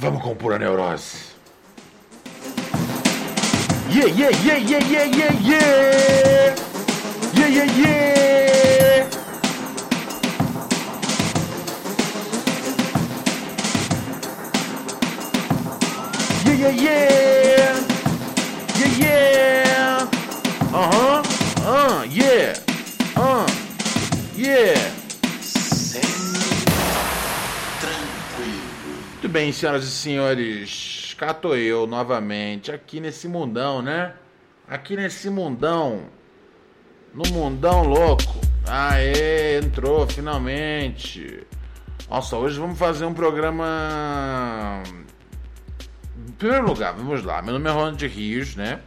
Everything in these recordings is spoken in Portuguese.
Vamos com pura neurose. Yeah, yeah, yeah, yeah, yeah, yeah, yeah. Yeah, yeah, yeah. Yeah, yeah, yeah. Yeah, yeah. Uh-huh. Uh, yeah. Uh, yeah. Bem, senhoras e senhores. Cá eu novamente, aqui nesse mundão, né? Aqui nesse mundão. No mundão louco. Aê, entrou finalmente. Nossa, hoje vamos fazer um programa. Em primeiro lugar, vamos lá. Meu nome é Ronald Rios, né?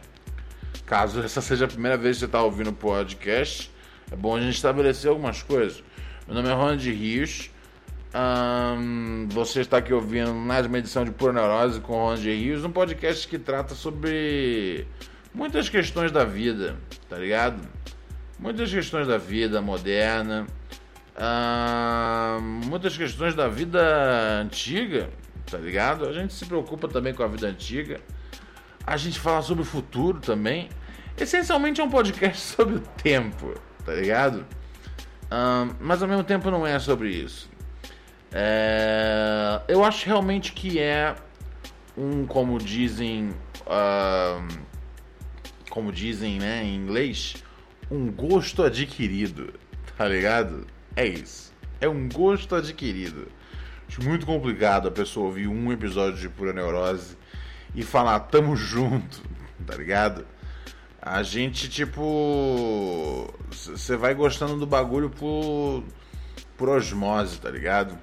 Caso essa seja a primeira vez que você está ouvindo o podcast, é bom a gente estabelecer algumas coisas. Meu nome é Ronald Rios. Ahn, você está aqui ouvindo mais uma edição de Pura Neurose com Ronald Rios, um podcast que trata sobre muitas questões da vida, tá ligado? Muitas questões da vida moderna, ahn, muitas questões da vida antiga, tá ligado? A gente se preocupa também com a vida antiga. A gente fala sobre o futuro também. Essencialmente é um podcast sobre o tempo, tá ligado? Ahn, mas ao mesmo tempo não é sobre isso. É, eu acho realmente que é um, como dizem, ahn, como dizem, né, em inglês, um gosto adquirido, tá ligado? É isso. É um gosto adquirido. Acho muito complicado a pessoa ouvir um episódio de Pura Neurose e falar tamo junto, tá ligado? A gente, tipo. Você vai gostando do bagulho por, por osmose, tá ligado?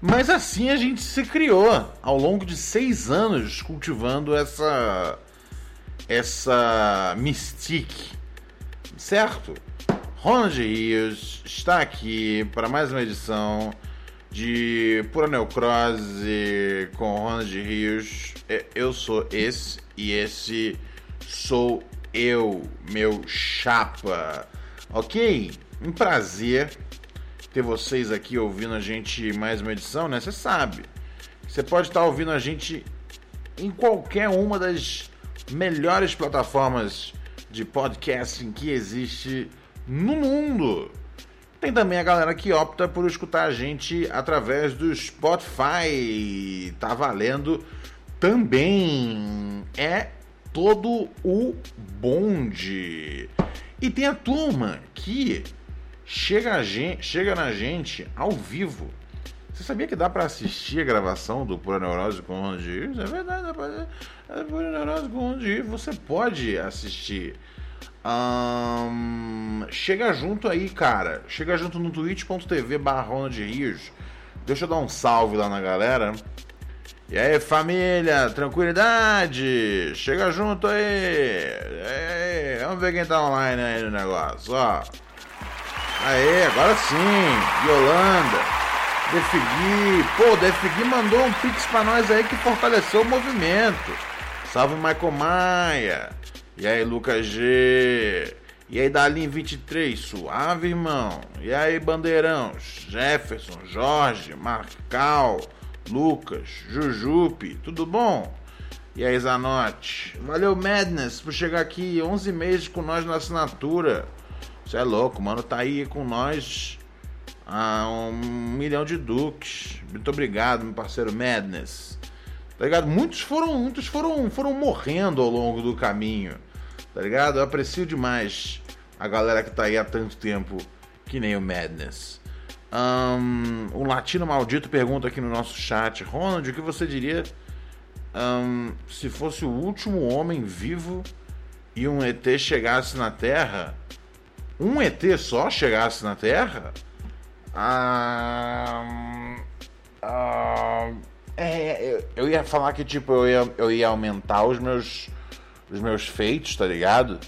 Mas assim a gente se criou ao longo de seis anos cultivando essa. essa mystique, certo? Ronald Rios está aqui para mais uma edição de Pura Neocrose com Ronald Rios. É, Eu sou esse e esse sou eu, meu chapa. Ok? Um prazer ter vocês aqui ouvindo a gente mais uma edição, né? Você sabe. Você pode estar ouvindo a gente em qualquer uma das melhores plataformas de podcasting que existe no mundo. Tem também a galera que opta por escutar a gente através do Spotify. Tá valendo também. É todo o bonde. E tem a turma que chega, gente, chega na gente ao vivo. Você sabia que dá pra assistir a gravação do Pura Neurose com o? É verdade, pra é Pura Neurose com o. Você pode assistir. Chega junto aí, cara. Chega junto no twitch.tv barra Ronald Rios. Deixa eu dar um salve lá na galera. E aí, família, tranquilidade? Chega junto aí. Aí, vamos ver quem tá online aí no negócio, ó. Aê, agora sim. Yolanda. Defigui. Pô, Defigui mandou um pix pra nós aí que fortaleceu o movimento. Salve, Michael Maia. E aí, Lucas G. E aí, Dalim 23, suave, irmão. E aí, Bandeirão, Jefferson, Jorge, Marcal, Lucas, Jujupe, tudo bom? E aí, Zanotti? Valeu, Madness, por chegar aqui 11 meses com nós na assinatura. Você é louco, mano, tá aí com nós há um milhão de duques. Muito obrigado, meu parceiro Madness. Tá ligado? Muitos foram, muitos foram, foram morrendo ao longo do caminho. Tá ligado? Eu aprecio demais a galera que tá aí há tanto tempo, que nem o Madness. Um latino maldito pergunta aqui no nosso chat: Ronald, o que você diria ahn, se fosse o último homem vivo e um ET chegasse na Terra? Um ET só chegasse na Terra? Ah, ah, É, eu, eu ia falar que, tipo, eu ia, eu ia aumentar os meus, os meus feitos, tá ligado?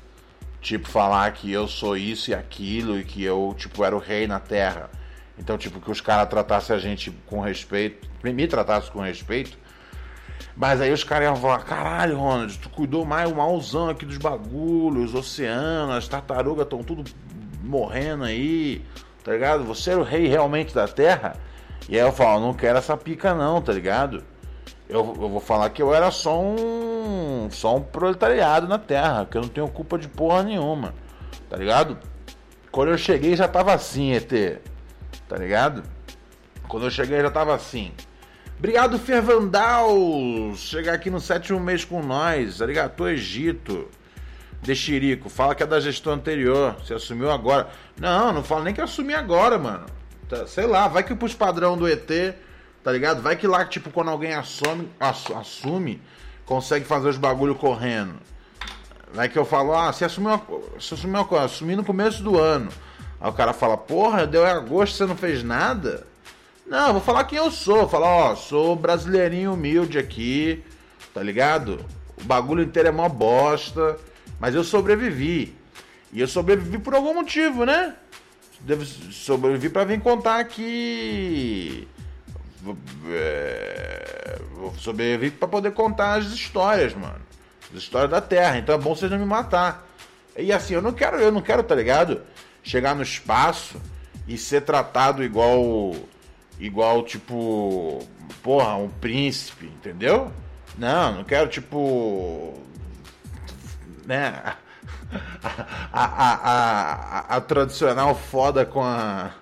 Tipo, falar que eu sou isso e aquilo e que eu, tipo, era o rei na terra. Então, tipo, que os caras tratassem a gente com respeito, me tratassem com respeito. Mas aí os caras iam falar, caralho, Ronald, tu cuidou mais o malzão aqui dos bagulhos, os oceanos, as tartarugas estão tudo morrendo aí, tá ligado? Você era o rei realmente da terra? E aí eu falo, não quero essa pica não, tá ligado? Eu, eu vou falar que eu era só um. só um proletariado na terra, que eu não tenho culpa de porra nenhuma, tá ligado? Quando eu cheguei já tava assim, ET, tá ligado? Quando eu cheguei já tava assim. Obrigado, Fervandal! Chegar aqui no sétimo mês com nós, arigato Egito. De Chirico, fala que é da gestão anterior, você assumiu agora. Não, não fala nem que assumi agora, mano. Tá, sei lá, vai que pros padrão do ET, tá ligado? Vai que lá, tipo, quando alguém assume, assume consegue fazer os bagulho correndo. Vai que eu falo, ah, você assumiu, você assumiu assumi no começo do ano. Aí o cara fala, porra, deu agosto, você não fez nada? Não, vou falar quem eu sou. Falar, ó, sou brasileirinho humilde aqui, tá ligado? O bagulho inteiro é mó bosta, mas eu sobrevivi. E eu sobrevivi por algum motivo, né? Devo sobreviver para vir contar aqui. É, vou sobreviver para poder contar as histórias, mano. As histórias da Terra. Então é bom vocês não me matar. E assim, eu não quero, eu não quero, tá ligado? Chegar no espaço e ser tratado igual. Igual, tipo. Porra, um príncipe, entendeu? Não, não quero, tipo. Né? a, a, a, a, tradicional foda com a.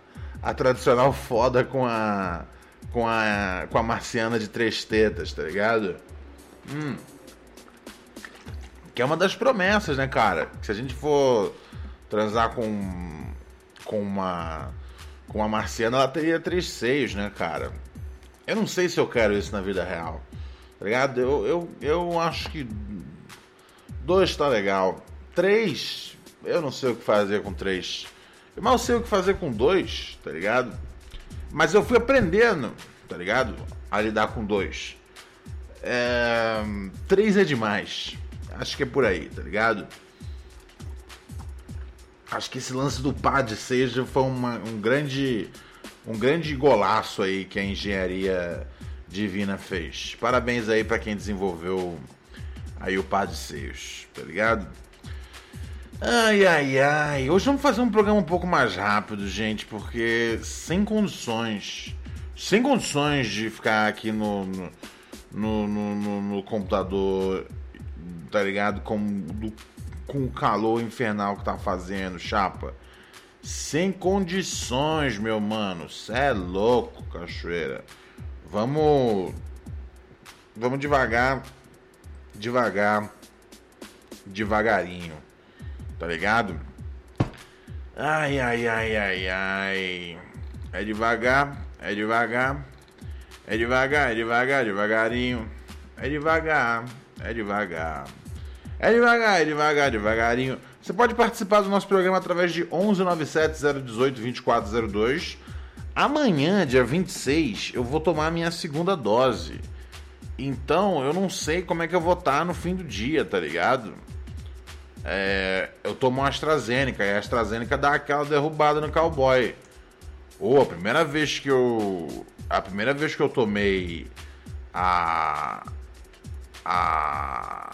A tradicional foda com a. Com a. Com a marciana de três tetas, tá ligado? Hum. Que é uma das promessas, né, cara? Que se a gente for transar com. Com uma. Com uma marciana, ela teria três seios, né, cara? Eu não sei se eu quero isso na vida real. Tá ligado? Eu, eu, eu acho que. Dois tá legal. Três, eu não sei o que fazer com três. Eu mal sei o que fazer com dois, tá ligado? Mas eu fui aprendendo, tá ligado? A lidar com dois. É... Três é demais. Acho que é por aí, tá ligado? Acho que esse lance do PAD seja foi uma, um grande um grande golaço aí que a engenharia divina fez. Parabéns aí para quem desenvolveu aí o PAD Seios, tá ligado? Ai, ai, ai. Hoje vamos fazer um programa um pouco mais rápido, gente, porque sem condições. Sem condições de ficar aqui no, no, no, no, no computador, tá ligado? Com, do, com o calor infernal que tá fazendo, chapa. Sem condições, meu mano. Cê é louco, cachoeira. Vamos. Vamos devagar. Devagar. Devagarinho tá ligado? Ai, ai, ai, ai, ai. É devagar, é devagar. É devagar, é devagar, devagarinho. É devagar, é devagar. É devagar, devagar, devagarinho. Você pode participar do nosso programa através de 1197 018 2402. Amanhã, dia 26, eu vou tomar a minha segunda dose. Então, eu não sei como é que eu vou estar no fim do dia, tá ligado? é, eu tomo uma AstraZeneca e a AstraZeneca dá aquela derrubada no cowboy. Ou oh, a primeira vez que eu. A primeira vez que eu tomei a. A.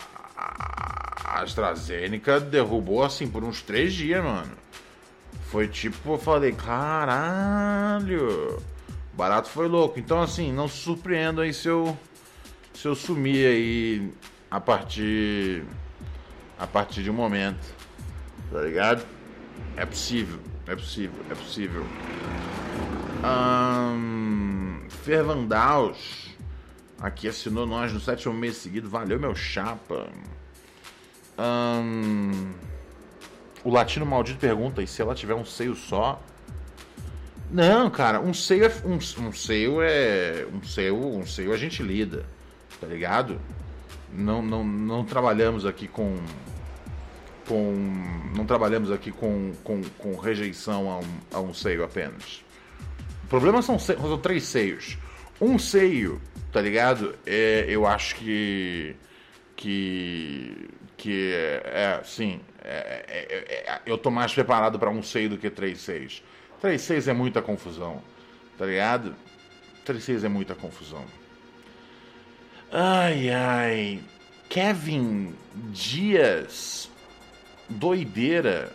A AstraZeneca derrubou assim por uns três dias, mano. Foi tipo, eu falei, caralho. Barato foi louco. Então, assim, não se surpreendam aí se eu. Se eu sumir aí a partir a partir de um momento. Tá ligado? É possível, é possível, é possível. Um, Fervandaus aqui assinou nós no sétimo mês seguido. Valeu, meu chapa. Um, o latino maldito pergunta: e se ela tiver um seio só? Não, cara, um seio é um, um seio é um seio, um seio a gente lida, tá ligado? Não, não, não trabalhamos aqui com com não trabalhamos aqui com, com, com rejeição a um, a um seio apenas. O problema são, são três seios. Um seio, tá ligado? É, eu acho que. Que. Que. É, sim. É, é, é eu tô mais preparado para um seio do que três seios. Três seios é muita confusão, tá ligado? Três seios é muita confusão. Ai, ai. Kevin Dias. Doideira.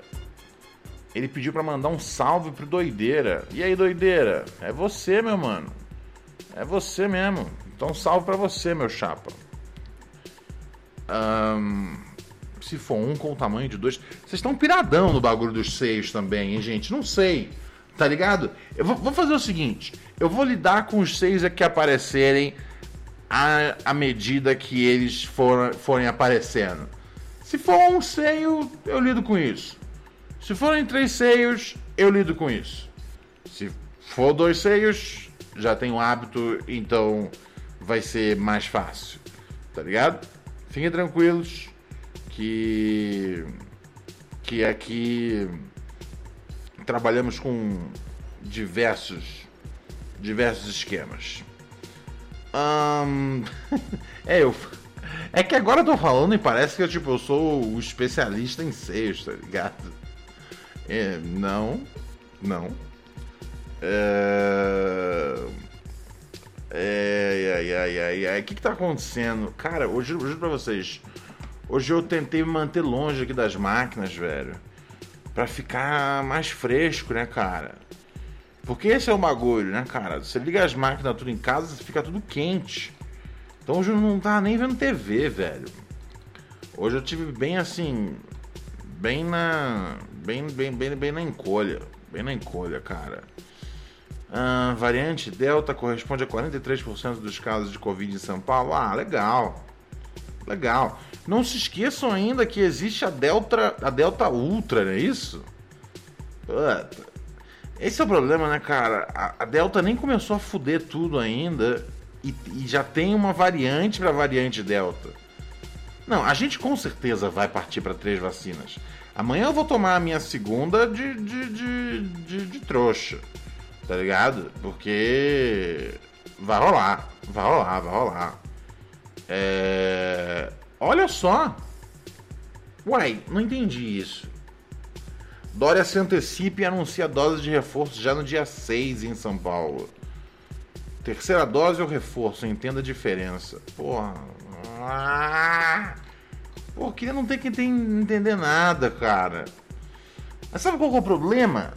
Ele pediu para mandar um salve pro Doideira. E aí, Doideira? É você, meu mano. É você mesmo. Então, salve para você, meu chapa. Um, se for um com o tamanho de dois. Vocês estão piradão no bagulho dos seios também, hein, gente? Não sei. Tá ligado? Eu vou, vou fazer o seguinte: eu vou lidar com os seios que aparecerem à, à medida que eles for, forem aparecendo. Se for um seio, eu lido com isso. Se forem três seios, eu lido com isso. Se for dois seios, já tenho hábito, então vai ser mais fácil. Tá ligado? Fiquem tranquilos que que aqui trabalhamos com diversos diversos esquemas. é eu é que agora eu tô falando e parece que eu, tipo, eu sou o especialista em seios, tá ligado? É, não, não. É... É, ai, ai, ai, ai. O que que tá acontecendo? Cara, hoje, juro pra vocês. Hoje eu tentei me manter longe aqui das máquinas, velho. Pra ficar mais fresco, né, cara? Porque esse é o bagulho, né, cara? Você liga as máquinas tudo em casa, fica tudo quente. Então hoje eu não tava nem vendo TV, velho. Hoje eu tive bem assim. Bem na. Bem, bem, bem, bem na encolha. Bem na encolha, cara. Ah, variante Delta corresponde a 43% dos casos de Covid em São Paulo. Ah, legal. Legal. Não se esqueçam ainda que existe a Delta, a Delta Ultra, não é isso? Puta. Esse é o problema, né, cara? A, a Delta nem começou a fuder tudo ainda e, e já tem uma variante para variante Delta. Não, a gente com certeza vai partir para três vacinas. Amanhã eu vou tomar a minha segunda de, de, de, de, de trouxa. Tá ligado? Porque vai rolar, vai rolar, vai rolar. É... Olha só. Uai, não entendi isso. Dória se antecipa e anuncia dose de reforço já no dia 6 em São Paulo. Terceira dose ou reforço? Entenda a diferença. Porra. Ah, pô, queria não ter que entender nada, cara. Mas sabe qual é o problema?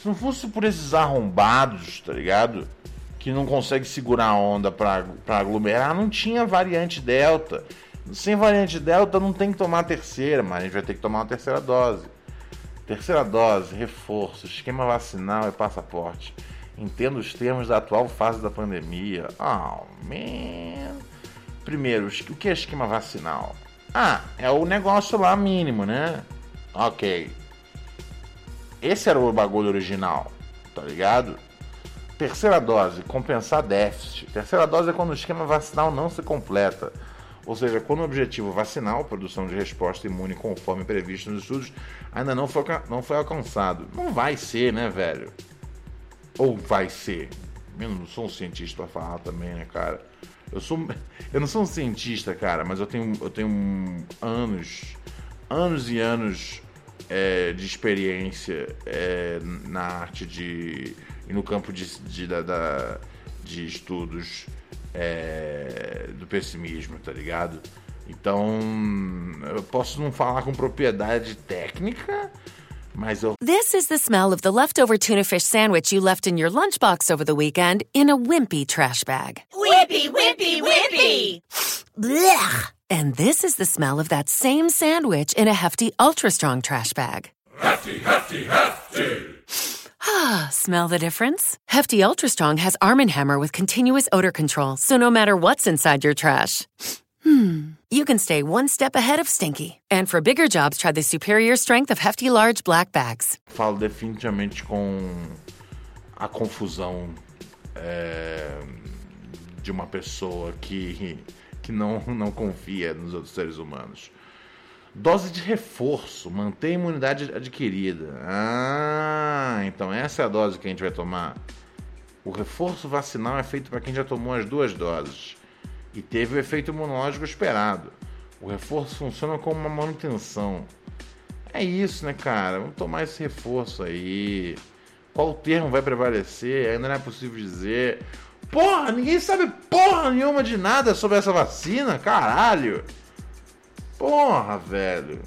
se não fosse por esses arrombados, tá ligado? Que não consegue segurar a onda pra aglomerar, não tinha variante Delta. Sem variante Delta não tem que tomar a terceira, mas a gente vai ter que tomar uma terceira dose. Terceira dose, reforço, esquema vacinal e passaporte. Entenda os termos da atual fase da pandemia. Oh, man. Primeiro, o que é esquema vacinal? Ah, é o negócio lá mínimo, né? Ok. Esse era o bagulho original, tá ligado? Terceira dose, compensar déficit. Terceira dose é quando o esquema vacinal não se completa. Ou seja, quando o objetivo vacinal, produção de resposta imune conforme previsto nos estudos, ainda não foi, não foi alcançado. Não vai ser, né, velho? Ou vai ser. Eu não sou um cientista pra falar também, né, cara? Eu sou. Eu não sou um cientista, cara, mas eu tenho, eu tenho anos, anos e anos é, de experiência é, na arte de. E no campo de, de, da, da de estudos é, do pessimismo, tá ligado? Então, eu posso não falar com propriedade técnica, mas eu. This is the smell of the leftover tuna fish sandwich you left in your lunchbox over the weekend in a wimpy trash bag. Wimpy, wimpy, wimpy! Blech! And this is the smell of that same sandwich in a hefty, ultra strong trash bag. Hefty, hefty, hefty! Ah, smell the difference? Hefty Ultra Strong has Arm & Hammer with continuous odor control, so no matter what's inside your trash, hmm, you can stay one step ahead of stinky. And for bigger jobs, try the superior strength of Hefty Large Black Bags. Falo definitivamente com a confusão é, de uma pessoa que, que não, não confia nos outros seres humanos. Dose de reforço, manter a imunidade adquirida. Ah, então essa é a dose que a gente vai tomar. O reforço vacinal é feito para quem já tomou as duas doses e teve o efeito imunológico esperado. O reforço funciona como uma manutenção. É isso, né, cara? Vamos tomar esse reforço aí. Qual termo vai prevalecer? Ainda não é possível dizer. Porra, ninguém sabe porra nenhuma de nada sobre essa vacina, caralho. Porra, velho.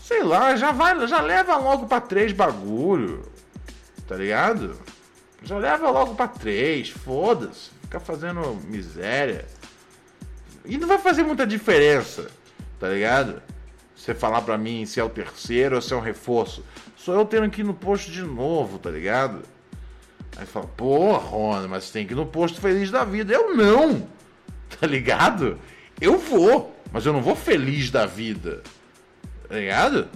Sei lá, já vai, já leva logo para três bagulho. Tá ligado? Já leva logo para três, foda-se. Fica fazendo miséria. E não vai fazer muita diferença, tá ligado? Você falar pra mim se é o terceiro ou se é um reforço. Sou eu tendo que ir no posto de novo, tá ligado? Aí fala, pô, Rona, mas tem que ir no posto feliz da vida. Eu não, tá ligado? Eu vou, mas eu não vou feliz da vida, tá ligado?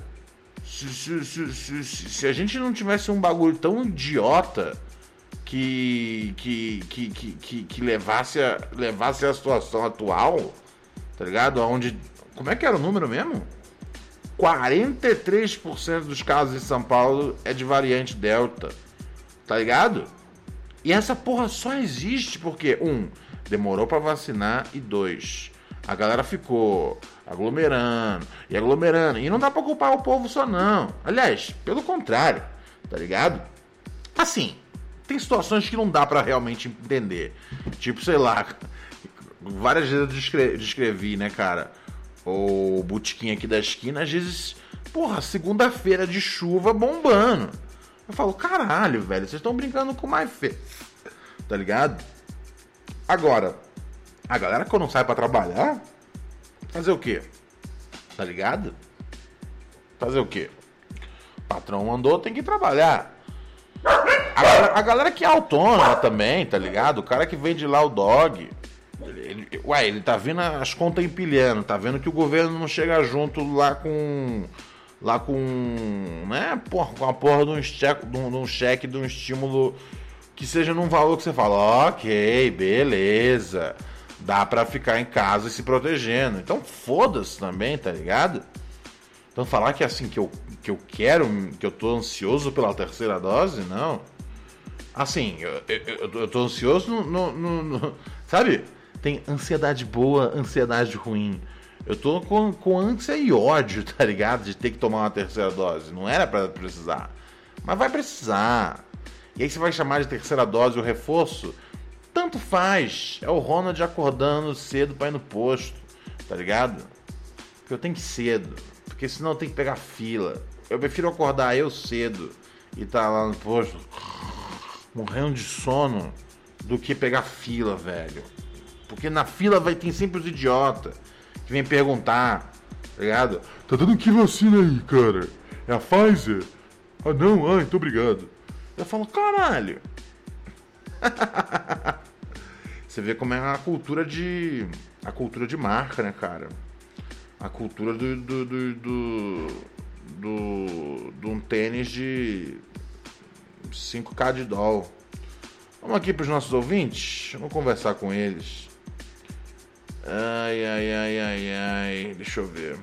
Se, se, se, se, a gente não tivesse um bagulho tão idiota que que, que, que, que, levasse, a, levasse a situação atual, tá ligado? Onde. Como é que era o número mesmo? 43% dos casos em São Paulo é de variante Delta. Tá ligado? E essa porra só existe porque, um, demorou para vacinar e dois, a galera ficou aglomerando e aglomerando. E não dá pra culpar o povo só, não. Aliás, pelo contrário, tá ligado? Assim, tem situações que não dá para realmente entender. Tipo, sei lá, várias vezes eu descrevi, né, cara? o botequim aqui da esquina, às vezes, porra, segunda-feira de chuva bombando. Eu falo, caralho, velho, vocês estão brincando com mais fe... Tá ligado? Agora, a galera quando sai para trabalhar, fazer o quê? Tá ligado? Fazer o quê? O patrão mandou, tem que trabalhar. A galera, a galera que é autônoma também, tá ligado? O cara que vende lá o dog, ele, ué, ele tá vendo as contas empilhando, tá vendo que o governo não chega junto lá com. Lá com. né? Porra, com a porra de um, cheque, de, um, de um cheque, de um estímulo que seja num valor que você fala, ok, beleza. Dá pra ficar em casa e se protegendo. Então foda-se também, tá ligado? Então falar que assim que eu, que eu quero, que eu tô ansioso pela terceira dose, não. Assim, eu, eu, eu tô ansioso no, no, no, no Sabe? tem ansiedade boa, ansiedade ruim. Eu tô com, com ânsia e ódio, tá ligado? De ter que tomar uma terceira dose. Não era para precisar. Mas vai precisar. E aí você vai chamar de terceira dose o reforço? Tanto faz. É o Ronald acordando cedo pra ir no posto, tá ligado? Porque eu tenho que ir cedo. Porque senão eu tenho que pegar fila. Eu prefiro acordar eu cedo e tá lá no posto morrendo de sono do que pegar fila, velho. Porque na fila vai ter sempre os idiotas que vem perguntar, tá ligado? Tá dando que vacina aí, cara? É a Pfizer? Ah não, ai, muito obrigado. Eu falo, caralho. Você vê como é a cultura de. A cultura de marca, né, cara? A cultura do. do. do. do, do, um tênis de 5k de doll. Vamos aqui para os nossos ouvintes, vamos conversar com eles. Ai, ai, ai, ai, ai. Deixa eu ver.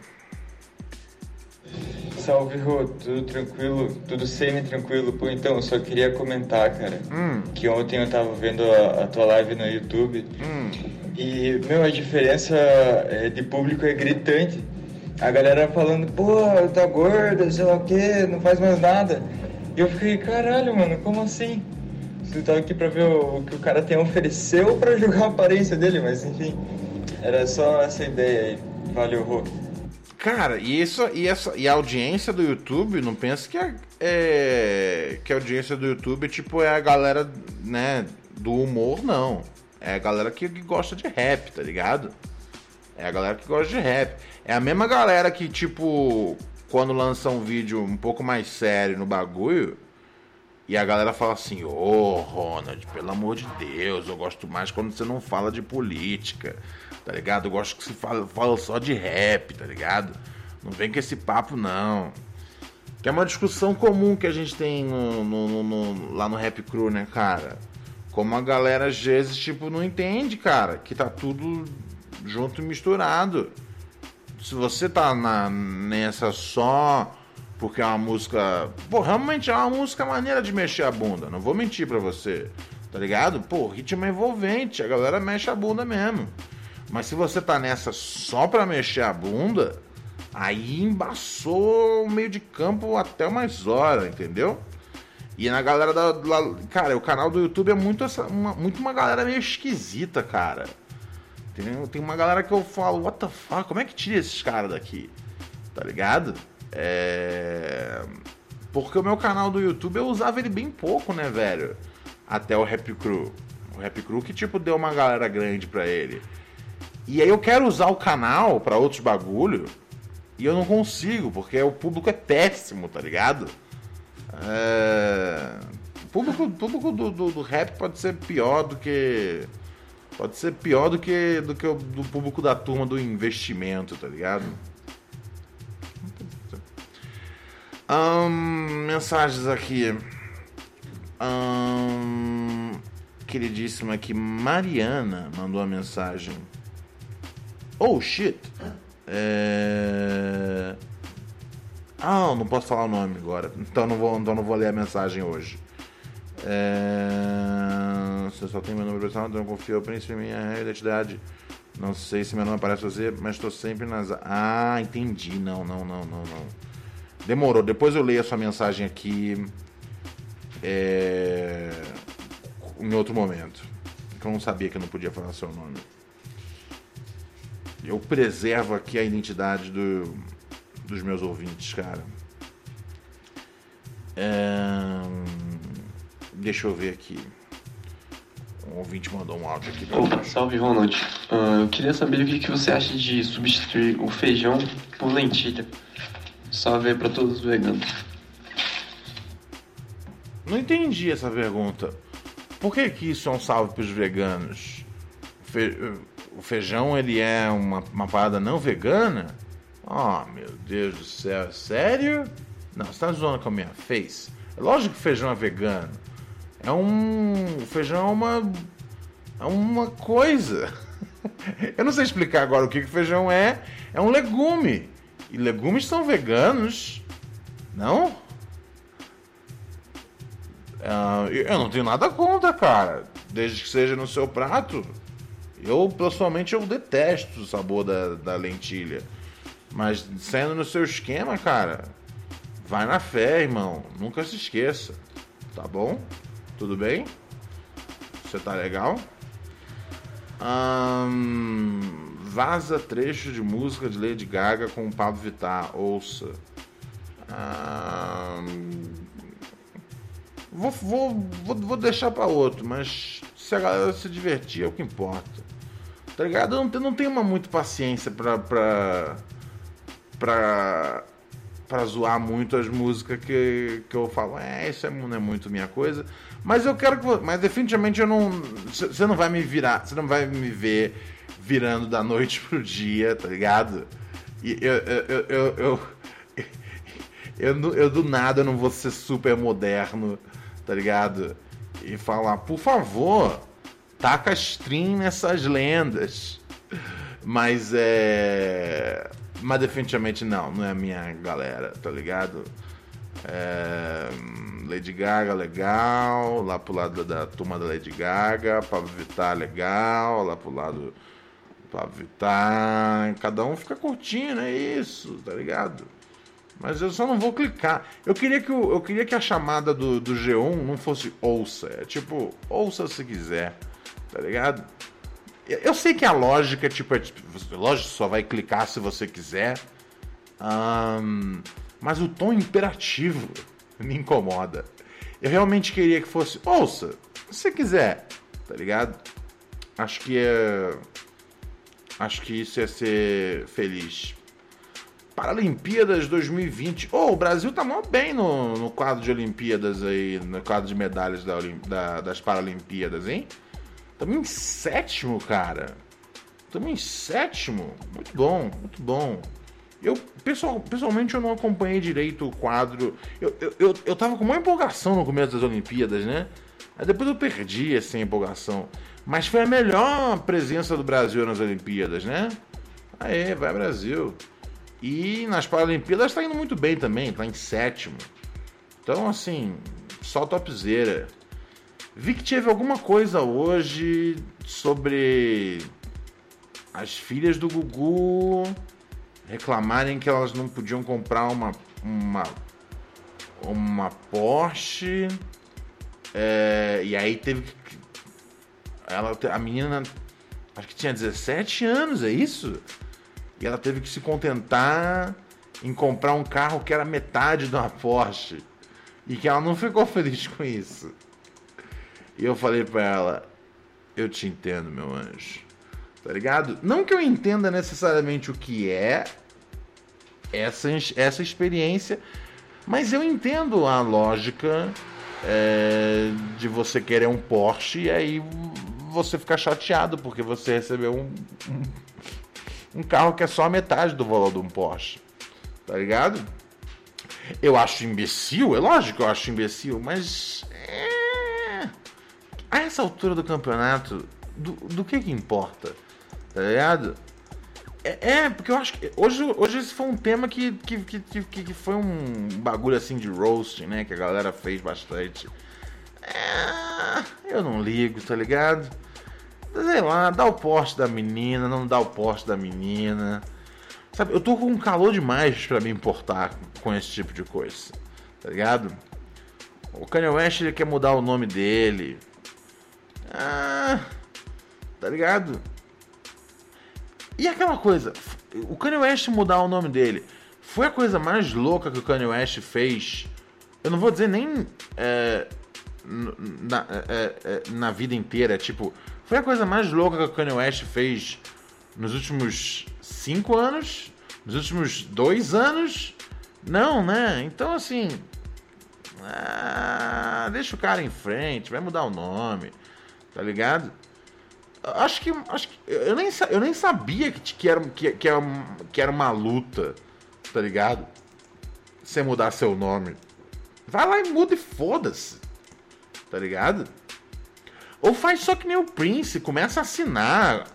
Salve, Rô, tudo tranquilo? Tudo semi-tranquilo? Pô, então, eu só queria comentar, cara, hum. que ontem eu tava vendo a, a tua live no YouTube hum. e, meu, a diferença é, de público é gritante. A galera falando, pô, tá gorda, sei lá o que, não faz mais nada. E eu fiquei, caralho, mano, como assim? Você tava aqui pra ver o, o que o cara tem a oferecer ou pra julgar a aparência dele, mas enfim. Era só essa ideia aí. Valeu, Rô. Cara, e, isso, e, essa, e a audiência do YouTube, não pensa que a, é, que a audiência do YouTube tipo, é a galera né, do humor, não. É a galera que, que gosta de rap, tá ligado? É a galera que gosta de rap. É a mesma galera que, tipo, quando lança um vídeo um pouco mais sério no bagulho, e a galera fala assim: Ô oh, Ronald, pelo amor de Deus, eu gosto mais quando você não fala de política tá ligado? Eu gosto que se fala, fala só de rap, tá ligado? Não vem com esse papo, não. Que é uma discussão comum que a gente tem no, no, no, lá no Rap Crew, né, cara? Como a galera às vezes, tipo, não entende, cara, que tá tudo junto e misturado. Se você tá na, nessa só porque é uma música. Pô, realmente é uma música maneira de mexer a bunda, não vou mentir pra você. Tá ligado? Pô, ritmo é envolvente, a galera mexe a bunda mesmo. Mas se você tá nessa só pra mexer a bunda, aí embaçou o meio de campo até umas horas, entendeu? E na galera da. da cara, o canal do YouTube é muito, essa, uma, muito uma galera meio esquisita, cara. Tem, uma galera que eu falo, what the fuck, como é que tira esses caras daqui? Tá ligado? É. Porque o meu canal do YouTube eu usava ele bem pouco, né, velho? Até o Rap Crew. O Rap Crew que, tipo, deu uma galera grande pra ele. E aí eu quero usar o canal para outros bagulho e eu não consigo, porque o público é péssimo, tá ligado? É... O público, o público do, do, do, rap pode ser pior do que. Pode ser pior do que, do que o do público da turma do investimento, tá ligado? Mensagens aqui. Um, queridíssima aqui, Mariana mandou uma mensagem. Oh shit! É... Ah, não posso falar o nome agora. Então não vou, então não vou ler a mensagem hoje. É... Você só tem meu número pessoal, então confio príncipe em minha identidade. Não sei se meu nome aparece você, mas estou sempre nas. Ah, entendi. Não, não, não, não, não. Demorou. Depois eu leio a sua mensagem aqui. É... Em outro momento. Que eu não sabia que eu não podia falar seu nome. Eu preservo aqui a identidade do, dos meus ouvintes, cara. É... Deixa eu ver aqui. Um ouvinte mandou um áudio aqui. Opa, salve Ronald. Uh, eu queria saber o que, que você acha de substituir o feijão por lentilha. Salve aí pra todos os veganos. Não entendi essa pergunta. Por que, que isso é um salve pros veganos? Fe o feijão ele é uma, uma parada não vegana? Oh, meu Deus do céu, sério? Não, você tá zoando com a minha face? É lógico que feijão é vegano. É um. O feijão é uma. É uma coisa. Eu não sei explicar agora o que, que feijão é. É um legume. E legumes são veganos. Não? Uh, eu não tenho nada contra, cara. Desde que seja no seu prato. Eu, pessoalmente, eu detesto o sabor da, da lentilha. Mas sendo no seu esquema, cara, vai na fé, irmão. Nunca se esqueça. Tá bom? Tudo bem? Você tá legal? vaza trecho de música de Lady Gaga com o Pablo Vittar. Ouça. vou, vou, vou, vou deixar para outro, mas se a galera se divertir é o que importa. Tá ligado? Eu não, não tenho uma muito paciência pra. pra. pra. pra zoar muito as músicas que, que eu falo, é, isso é, não é muito minha coisa. Mas eu quero que. Mas definitivamente eu não. Você não vai me virar. Você não vai me ver virando da noite pro dia, tá ligado? E eu. eu, eu, eu, eu eu, eu, do nada não vou ser super moderno, tá ligado? E falar, por favor, taca stream nessas lendas. Mas é. Mas definitivamente não, não é a minha galera, tá ligado? É... Lady Gaga legal, lá pro lado da turma da Lady Gaga, Pablo Vittar legal, lá pro lado Pablo Vittar, cada um fica curtindo, é isso, tá ligado? Mas eu só não vou clicar. Eu queria que, o, eu queria que a chamada do, do G1 não fosse ouça, é tipo, ouça se quiser tá ligado? Eu sei que a lógica, tipo, é, tipo, lógico, só vai clicar se você quiser. Um, mas o tom imperativo me incomoda. Eu realmente queria que fosse, ouça, se você quiser, tá ligado? Acho que é. Acho que isso ia ser feliz. Paralimpíadas 2020. Oh, o Brasil tá mó bem no, no quadro de Olimpíadas aí, no quadro de medalhas da, da, das Paralimpíadas, hein? Estamos em sétimo, cara. Estamos em sétimo. Muito bom, muito bom. Eu, pessoal, pessoalmente, eu não acompanhei direito o quadro. Eu, eu, eu, eu tava com uma empolgação no começo das Olimpíadas, né? Aí depois eu perdi essa empolgação. Mas foi a melhor presença do Brasil nas Olimpíadas, né? Aê, vai Brasil. E nas Paralimpíadas tá indo muito bem também, tá em sétimo. Então, assim, só topzera. Vi que teve alguma coisa hoje sobre as filhas do Gugu reclamarem que elas não podiam comprar uma uma uma Porsche é, e aí teve que ela a menina acho que tinha 17 anos, é isso? E ela teve que se contentar em comprar um carro que era metade de uma Porsche e que ela não ficou feliz com isso. E eu falei para ela: "Eu te entendo, meu anjo". Tá ligado? Não que eu entenda necessariamente o que é essa, essa experiência, mas eu entendo a lógica é, de você querer um Porsche e aí você ficar chateado porque você recebeu um, um, carro que é só a metade do valor de um Porsche. Tá ligado? Eu acho imbecil, é lógico que eu acho imbecil, mas. É... A essa altura do campeonato, do, do que que importa? Tá ligado? É, é, porque eu acho que. Hoje, hoje esse foi um tema que, que, que, que, que foi um bagulho assim de roasting, né? Que a galera fez bastante. É, eu não ligo, tá ligado? Sei lá, dá o poste da menina, não dá o poste da menina. Sabe, eu tô com calor demais para me importar com esse tipo de coisa. Tá ligado? O Kanye West ele quer mudar o nome dele. Ah, tá ligado? E aquela coisa, o Kanye West mudar o nome dele foi a coisa mais louca que o Kanye West fez. Eu não vou dizer nem é, na, é, é, na vida inteira. Tipo, foi a coisa mais louca que o Kanye West fez nos últimos cinco anos, nos últimos dois anos. Não, né? Então, assim. Ah, deixa o cara em frente, vai mudar o nome, tá ligado? Acho que. Acho que eu, nem, eu nem sabia que, que, era, que, que, era, que era uma luta, tá ligado? Você mudar seu nome. Vai lá e muda e foda-se. Tá ligado? Ou faz só que nem o Prince, começa a assinar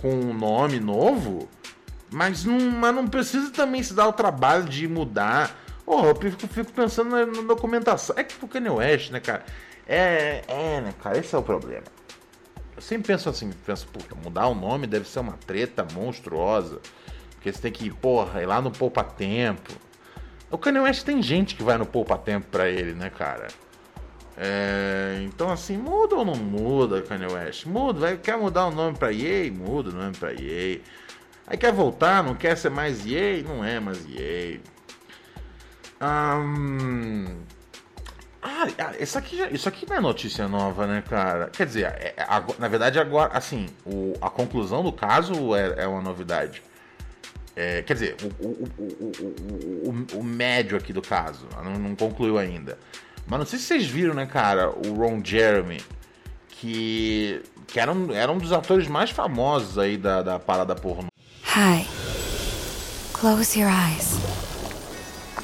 com um nome novo, mas não, mas não precisa também se dar o trabalho de mudar. Oh, eu fico, fico pensando na, na documentação. É que o Kanye West, né, cara? É, é, né, cara? Esse é o problema. Eu sempre penso assim, penso, puta, mudar o nome deve ser uma treta monstruosa. Porque você tem que, porra, ir lá no Poupa Tempo. O Kanye West tem gente que vai no Poupa Tempo pra ele, né, cara? É, então assim, muda ou não muda, Kanye West? Muda, vai, quer mudar o nome pra EA? Muda o nome pra EA. Aí quer voltar, não quer ser mais EA? Não é mais EA. Um, ah, ah, isso aqui, isso aqui não é notícia nova, né, cara? Quer dizer, é, é, na verdade, agora, assim, o, a conclusão do caso é, é uma novidade. É, quer dizer, o, o, o, médio aqui do caso, não, não, concluiu ainda. Mas não sei se vocês viram, né, cara, o Ron Jeremy, que, que era, um, era um dos atores mais famosos aí da, da parada pornô. Hi. Close your eyes.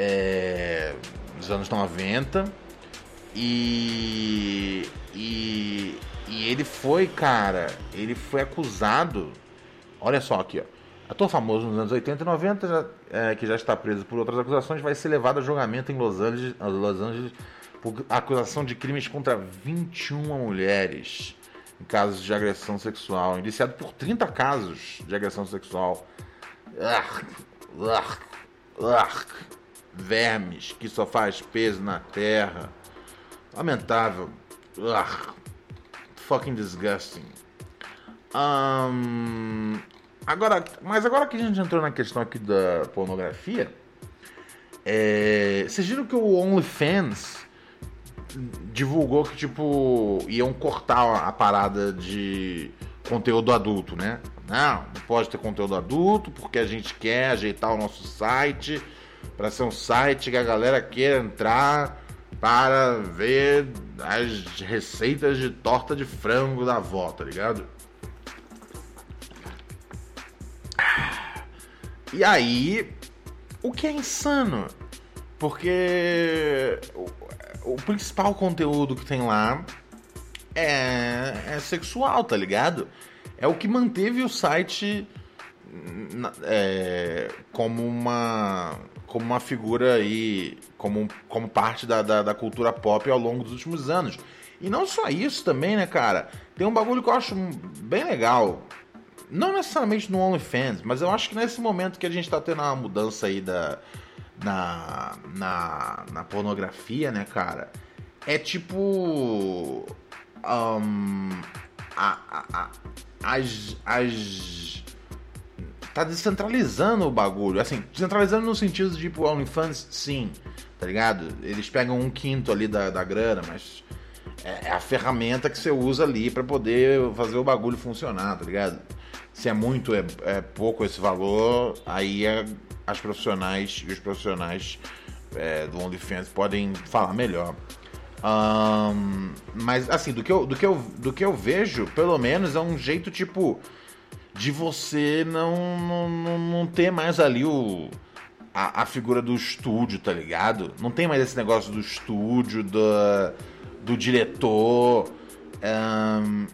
É, dos anos 90 e, e, e ele foi, cara, ele foi acusado. Olha só aqui, ó. Ator famoso nos anos 80 e 90, é, que já está preso por outras acusações, vai ser levado a julgamento em Los Angeles, Los Angeles por acusação de crimes contra 21 mulheres em casos de agressão sexual, indiciado por 30 casos de agressão sexual. Urgh, urgh, urgh vermes que só faz peso na terra. Lamentável. Ugh. Fucking disgusting. Ahn, agora, mas agora que a gente entrou na questão aqui da pornografia, é, vocês viram que o OnlyFans divulgou que, tipo, iam cortar a parada de conteúdo adulto, né? Não, não pode ter conteúdo adulto porque a gente quer ajeitar o nosso site para ser um site que a galera queira entrar para ver as receitas de torta de frango da avó, tá ligado? E aí, o que é insano? Porque o, o principal conteúdo que tem lá é, é, sexual, tá ligado? É o que manteve o site é, como uma como uma figura aí, como, como parte da, da, da, cultura pop ao longo dos últimos anos. E não só isso também, né, cara? Tem um bagulho que eu acho bem legal. Não necessariamente no OnlyFans, mas eu acho que nesse momento que a gente tá tendo uma mudança aí da, na, na, na pornografia, né, cara? É tipo. Um, a, a, a, as, as tá descentralizando o bagulho. Assim, descentralizando no sentido de, tipo, OnlyFans, sim, tá ligado? Eles pegam um quinto ali da, da grana, mas é, é a ferramenta que você usa ali para poder fazer o bagulho funcionar, tá ligado? Se é muito, é, é pouco esse valor, aí é, as profissionais e os profissionais é, do OnlyFans podem falar melhor. Um, mas assim, do que, eu, do, que eu, do que eu vejo, pelo menos é um jeito tipo de você não, não, não ter mais ali o, a, a, figura do estúdio, tá ligado? Não tem mais esse negócio do estúdio, do, do diretor. Um,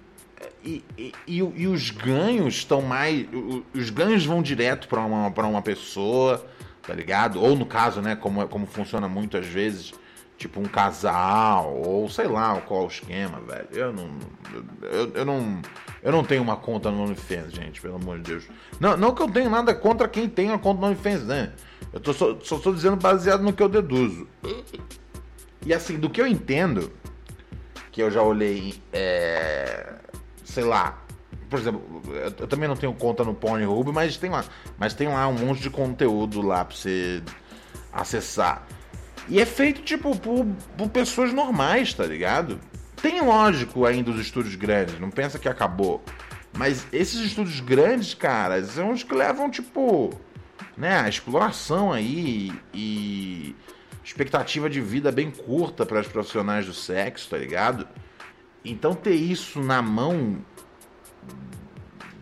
e, e, e, e, os ganhos estão mais. Os ganhos vão direto para uma, pra uma pessoa, tá ligado? Ou no caso, né, como, como funciona muito às vezes tipo um casal, ou sei lá qual o esquema, velho. Eu não. Eu, eu não. Eu não tenho uma conta no OnlyFans, gente, pelo amor de Deus. Não, não que eu tenha nada contra quem tem uma conta no OnlyFans, né? Eu tô só, só tô dizendo baseado no que eu deduzo. E assim, do que eu entendo, que eu já olhei, é, sei lá, por exemplo, eu também não tenho conta no Pornhub, mas tem lá, mas tem lá um monte de conteúdo lá pra você acessar. E é feito, tipo, por, por pessoas normais, tá ligado? Tem, lógico, ainda os estúdios grandes, não pensa que acabou. Mas esses estúdios grandes, cara, são os que levam, tipo, né, a exploração aí e expectativa de vida bem curta para os profissionais do sexo, tá ligado? Então ter isso na mão,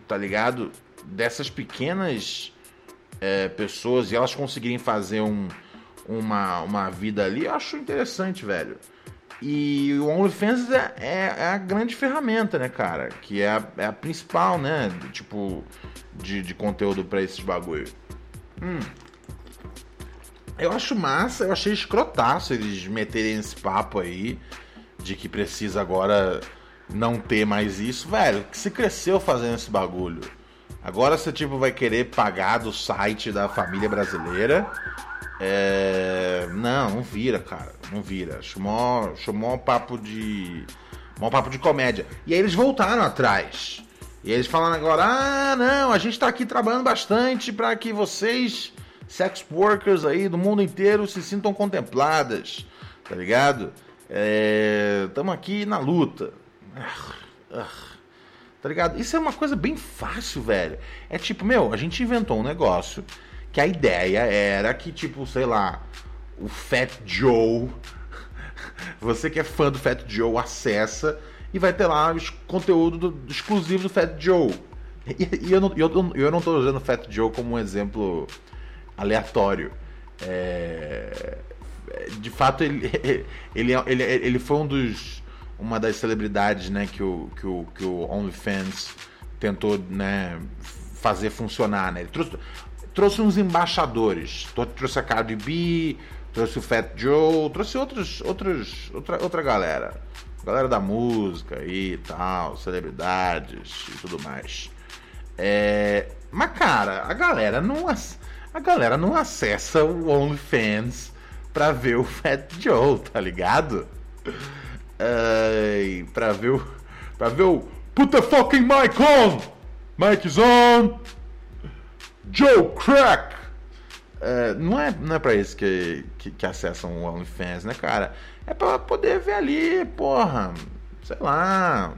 tá ligado? Dessas pequenas é, pessoas e elas conseguirem fazer um, uma, uma vida ali, eu acho interessante, velho. E o OnlyFans é, é, é, a grande ferramenta, né, cara? Que é a, é a principal, né? Tipo, de, de conteúdo para esses bagulho. Hum. Eu acho massa, eu achei escrotaço eles meterem esse papo aí de que precisa agora não ter mais isso. Velho, que se cresceu fazendo esse bagulho. Agora você, tipo, vai querer pagar do site da família brasileira é... Não, não vira, cara. Não vira. Chamou, chamou um papo de. Um papo de comédia. E aí eles voltaram atrás. E eles falando agora: ah, não, a gente tá aqui trabalhando bastante para que vocês, sex workers aí do mundo inteiro, se sintam contempladas. Tá ligado? Estamos é... aqui na luta. Tá ligado? Isso é uma coisa bem fácil, velho. É tipo, meu, a gente inventou um negócio que a ideia era que, tipo, sei lá, o Fat Joe, você que é fã do Fat Joe, acessa e vai ter lá os conteúdo do, exclusivo do Fat Joe. E, e eu, não, eu, eu não tô usando o Fat Joe como um exemplo aleatório. É, de fato, ele, ele, ele, ele foi um dos uma das celebridades né, que, o, que, o, que o OnlyFans tentou né, fazer funcionar. Né? Ele trouxe, trouxe uns embaixadores. Trouxe a Cardi B, trouxe o Fat Joe, trouxe outros, outros, outra, outra galera. Galera da música e tal, celebridades e tudo mais. É... Mas, cara, a galera não, a galera não acessa o OnlyFans pra ver o Fat Joe, tá ligado? É... Pra ver o, pra ver o, Put the fucking mic on! Mic is on! Joe Crack! É, não, é, não é pra isso que, que, que acessam o OnlyFans, né, cara? É pra poder ver ali, porra, sei lá,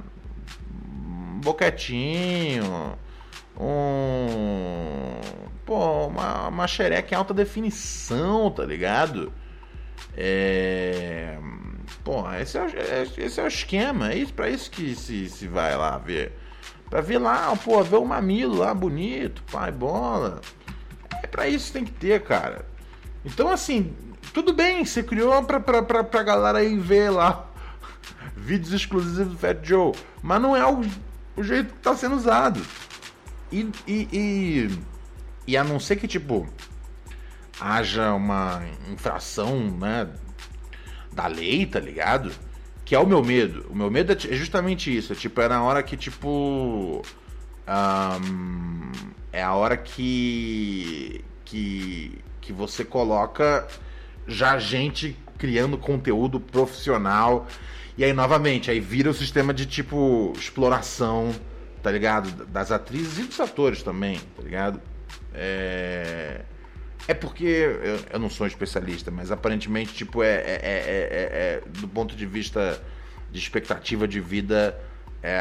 um boquetinho, um. Pô, uma, uma xereca em alta definição, tá ligado? É. Pô, esse é, o, esse é o esquema, é isso, pra isso que se, se vai lá ver. Pra ver lá, pô, ver o mamilo lá bonito, pai, bola. É pra isso que tem que ter, cara. Então, assim, tudo bem, você criou pra, pra, pra, pra galera aí ver lá vídeos exclusivos do Fat Joe, mas não é o, o jeito que tá sendo usado. E, e, e, e a não ser que, tipo, haja uma infração, né, da lei, tá ligado? Que é o meu medo. O meu medo é, é justamente isso. É, tipo, é na hora que, tipo. Um, é a hora que. que. que você coloca já gente criando conteúdo profissional. E aí, novamente, aí vira o sistema de tipo exploração, tá ligado? Das atrizes e dos atores também, tá ligado? É. É porque eu, eu, não sou um especialista, mas aparentemente, tipo, é, é, é, é do ponto de vista de expectativa de vida,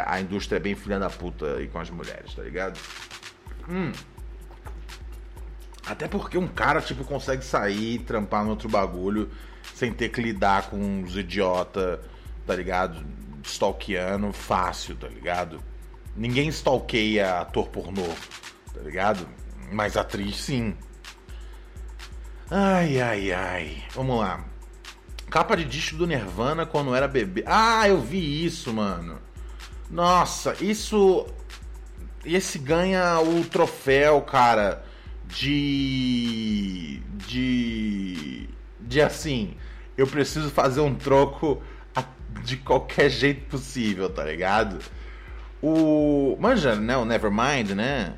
a indústria é bem filha da puta aí com as mulheres, tá ligado? Hum. Até porque um cara, tipo, consegue sair, trampar no outro bagulho, sem ter que lidar com uns idiota, tá ligado? Stalkeando fácil, tá ligado? Ninguém stalkeia ator pornô, tá ligado? Mas atriz sim. Ai, ai, ai. Vamos lá. Capa de disco do Nirvana quando era bebê. Ah, eu vi isso, mano. Nossa, isso. Esse ganha o troféu, cara, de. De. De assim. Eu preciso fazer um troco de qualquer jeito possível, tá ligado? O. Manja, né? O Nevermind, né?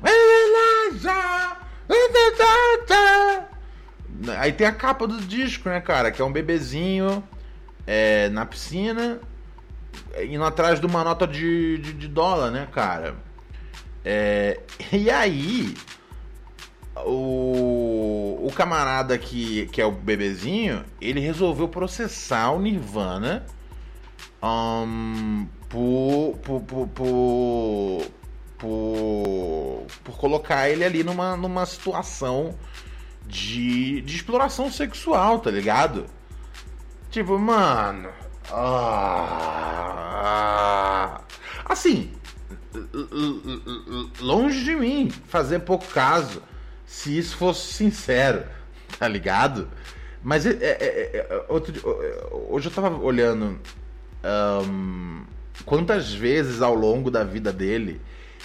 Aí tem a capa do disco, né, cara? Que é um bebezinho é, na piscina indo atrás de uma nota de, de, de dólar, né, cara? É, e aí, o, o camarada que, que é o bebezinho, ele resolveu processar o Nirvana um, por, por, por, por, por, por colocar ele ali numa, numa situação de, de exploração sexual, tá ligado? Tipo, mano. Ah, assim, longe de mim fazer pouco caso se isso fosse sincero, tá ligado? Mas é, é, é, é outro, hoje eu tava olhando um, quantas vezes ao longo da vida dele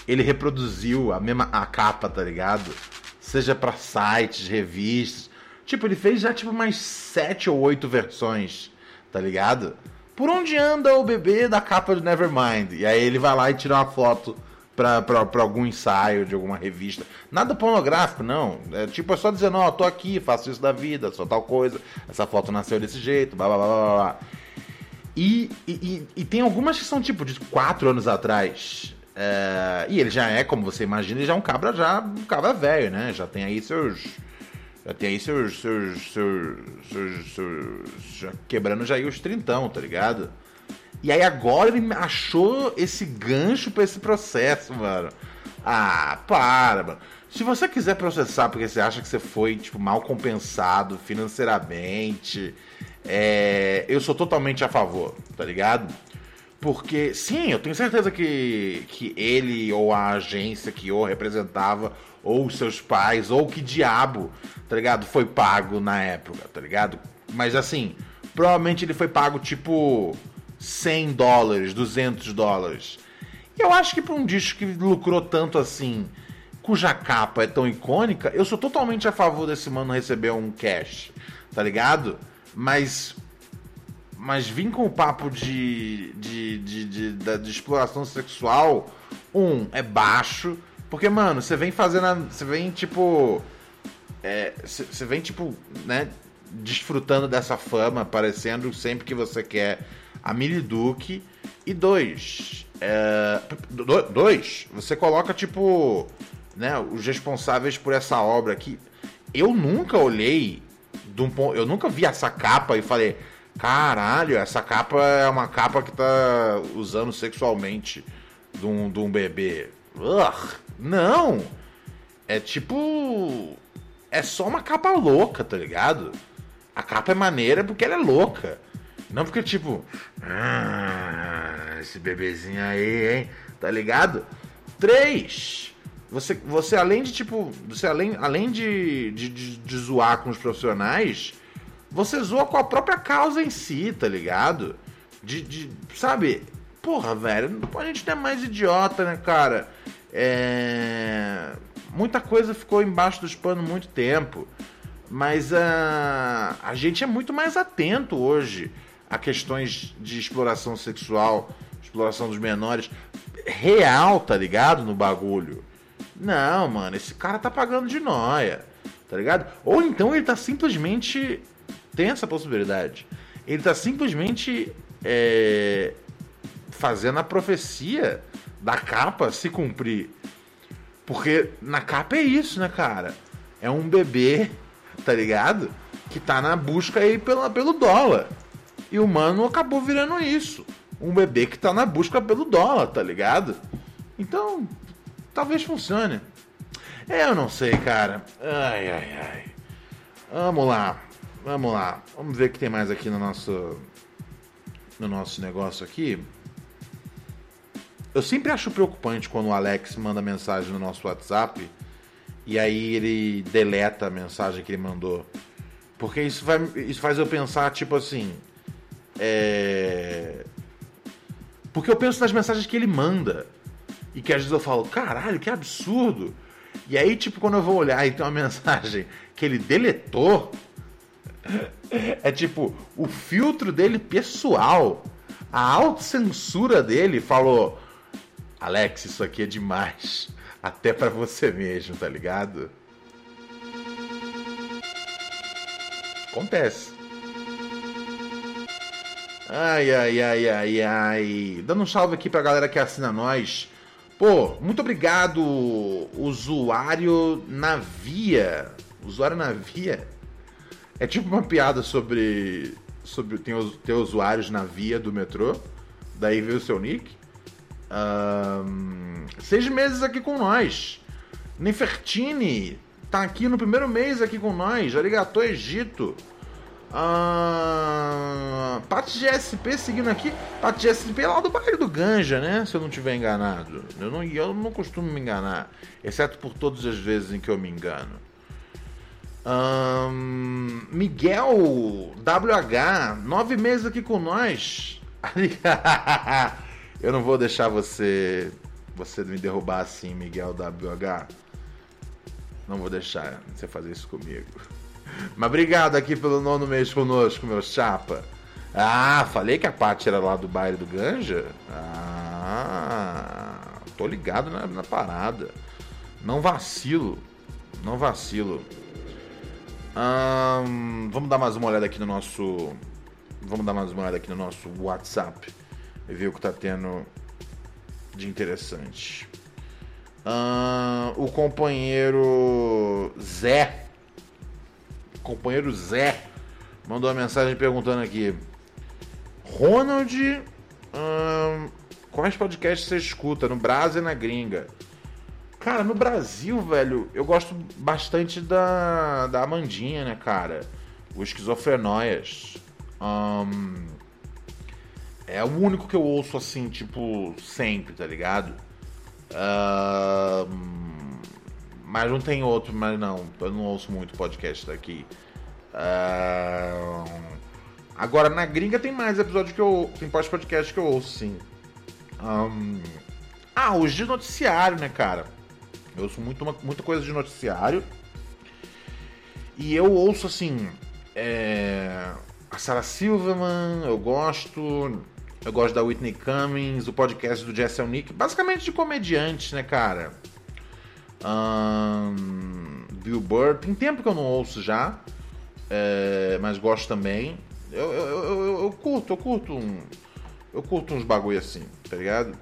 ele reproduziu a mesma a capa, tá ligado? Seja para sites, revistas. Tipo, ele fez já tipo mais sete ou oito versões, tá ligado? Por onde anda o bebê da capa do Nevermind? E aí ele vai lá e tira uma foto pra, pra, pra algum ensaio de alguma revista. Nada pornográfico, não. É tipo, é só dizendo, ó, oh, tô aqui, faço isso da vida, sou tal coisa, essa foto nasceu desse jeito, blá blá blá blá blá. E, e, e, tem algumas que são tipo de quatro anos atrás. É, e ele já é, como você imagina, ele já é um cabra já um cabra velho, né? Já tem aí seus. Já tem aí seus. seus, seus, seus, seus já quebrando já aí os trintão, tá ligado? E aí agora ele achou esse gancho para esse processo, mano. Ah, para, mano. Se você quiser processar porque você acha que você foi, tipo, mal compensado financeiramente, é, eu sou totalmente a favor, tá ligado? Porque, sim, eu tenho certeza que, que ele ou a agência que o representava, ou seus pais, ou que diabo, tá ligado? Foi pago na época, tá ligado? Mas assim, provavelmente ele foi pago tipo 100 dólares, 200 dólares. E eu acho que pra um disco que lucrou tanto assim, cuja capa é tão icônica, eu sou totalmente a favor desse mano receber um cash, tá ligado? Mas mas vim com o papo de, de, de, de, de, de exploração sexual, um, é baixo. Porque, mano, você vem fazendo. Você vem, tipo. Você é, vem, tipo, né? Desfrutando dessa fama, aparecendo sempre que você quer a Millie Duke. E dois, é, do- dois, você coloca tipo, né, os responsáveis por essa obra aqui. Eu nunca olhei de um pon- eu nunca vi essa capa e falei, caralho, essa capa é uma capa que tá usando sexualmente de um, de um bebê. Não! É tipo. É só uma capa louca, tá ligado? A capa é maneira porque ela é louca. Não porque, tipo. "Ah, esse bebezinho aí, hein? Tá ligado? Três. Você, você além de, tipo. Você além, além de, de, de, de zoar com os profissionais, você zoa com a própria causa em si, tá ligado? De. de sabe? Porra, velho, a gente não é mais idiota, né, cara? É. Muita coisa ficou embaixo dos panos muito tempo. Mas a, a gente é muito mais atento hoje a questões de exploração sexual, exploração dos menores. Real, tá ligado? No bagulho. Não, mano, esse cara tá pagando de noia, tá ligado? Ou então ele tá simplesmente. Tem essa possibilidade. Ele tá simplesmente é, fazendo a profecia da capa se cumprir. Porque na capa é isso, né, cara? É um bebê, tá ligado? Que tá na busca aí pela, pelo dólar. E o mano acabou virando isso. Um bebê que tá na busca pelo dólar, tá ligado? Então, talvez funcione. É, eu não sei, cara. Ai, ai, ai. Vamos lá. Vamos lá. Vamos ver o que tem mais aqui no nosso. No nosso negócio aqui. Eu sempre acho preocupante quando o Alex manda mensagem no nosso WhatsApp e aí ele deleta a mensagem que ele mandou. Porque isso, vai, isso faz eu pensar, tipo assim. É. Porque eu penso nas mensagens que ele manda. E que às vezes eu falo, caralho, que absurdo. E aí, tipo, quando eu vou olhar e tem uma mensagem que ele deletou. É tipo, o filtro dele pessoal. A autocensura dele falou: Alex, isso aqui é demais. Até pra você mesmo, tá ligado? Acontece. Ai, ai, ai, ai, ai. Dando um salve aqui pra galera que assina nós. Pô, muito obrigado, usuário Navia. Usuário Navia? É tipo uma piada sobre. sobre tem, ter usuários na via do metrô. Daí veio o seu nick. Ahn, seis meses aqui com nós. Nefertini tá aqui no primeiro mês aqui com nós. Arigato Egito. Paty GSP seguindo aqui. Paty GSP é lá do bairro do Ganja, né? Se eu não tiver enganado. Eu não, eu não costumo me enganar. Exceto por todas as vezes em que eu me engano. Ahn, Miguel WH, nove meses aqui com nós. eu não vou deixar você você me derrubar assim, Miguel WH. Não vou deixar você fazer isso comigo. Mas obrigado aqui pelo nono mês conosco, meu chapa. Ah, falei que a Paty era lá do bairro do Ganja? Ah, tô ligado na, na parada. Não vacilo. Não vacilo. Vamos dar mais uma olhada aqui no nosso. Vamos dar mais uma olhada aqui no nosso WhatsApp. E ver o que tá tendo de interessante. O companheiro Zé. Companheiro Zé mandou uma mensagem perguntando aqui. Ronald, quais podcasts você escuta? No Brasil e na gringa? Cara, no Brasil, velho, eu gosto bastante da, da Amandinha, né, cara? O Esquizofrenóias. Ahn, é o único que eu ouço assim, tipo, sempre, tá ligado? Ahn, mas não tem outro, mas não, eu não ouço muito podcast daqui. Ahn, agora, na gringa tem mais episódios que eu. Tem podcast que eu ouço, sim. Ah, os de noticiário, né, cara? Eu ouço muito, uma- muita coisa de noticiário. E eu ouço assim. é, a Sarah Silverman, eu gosto. Eu gosto da Whitney Cummings, o podcast do Jesse Nick. Basicamente de comediantes, né, cara? Ahn, Bill Burr. Tem tempo que eu não ouço já. é, mas gosto também. Eu, eu, eu- eu curto, eu curto um, Eu curto uns bagulho assim, tá ligado?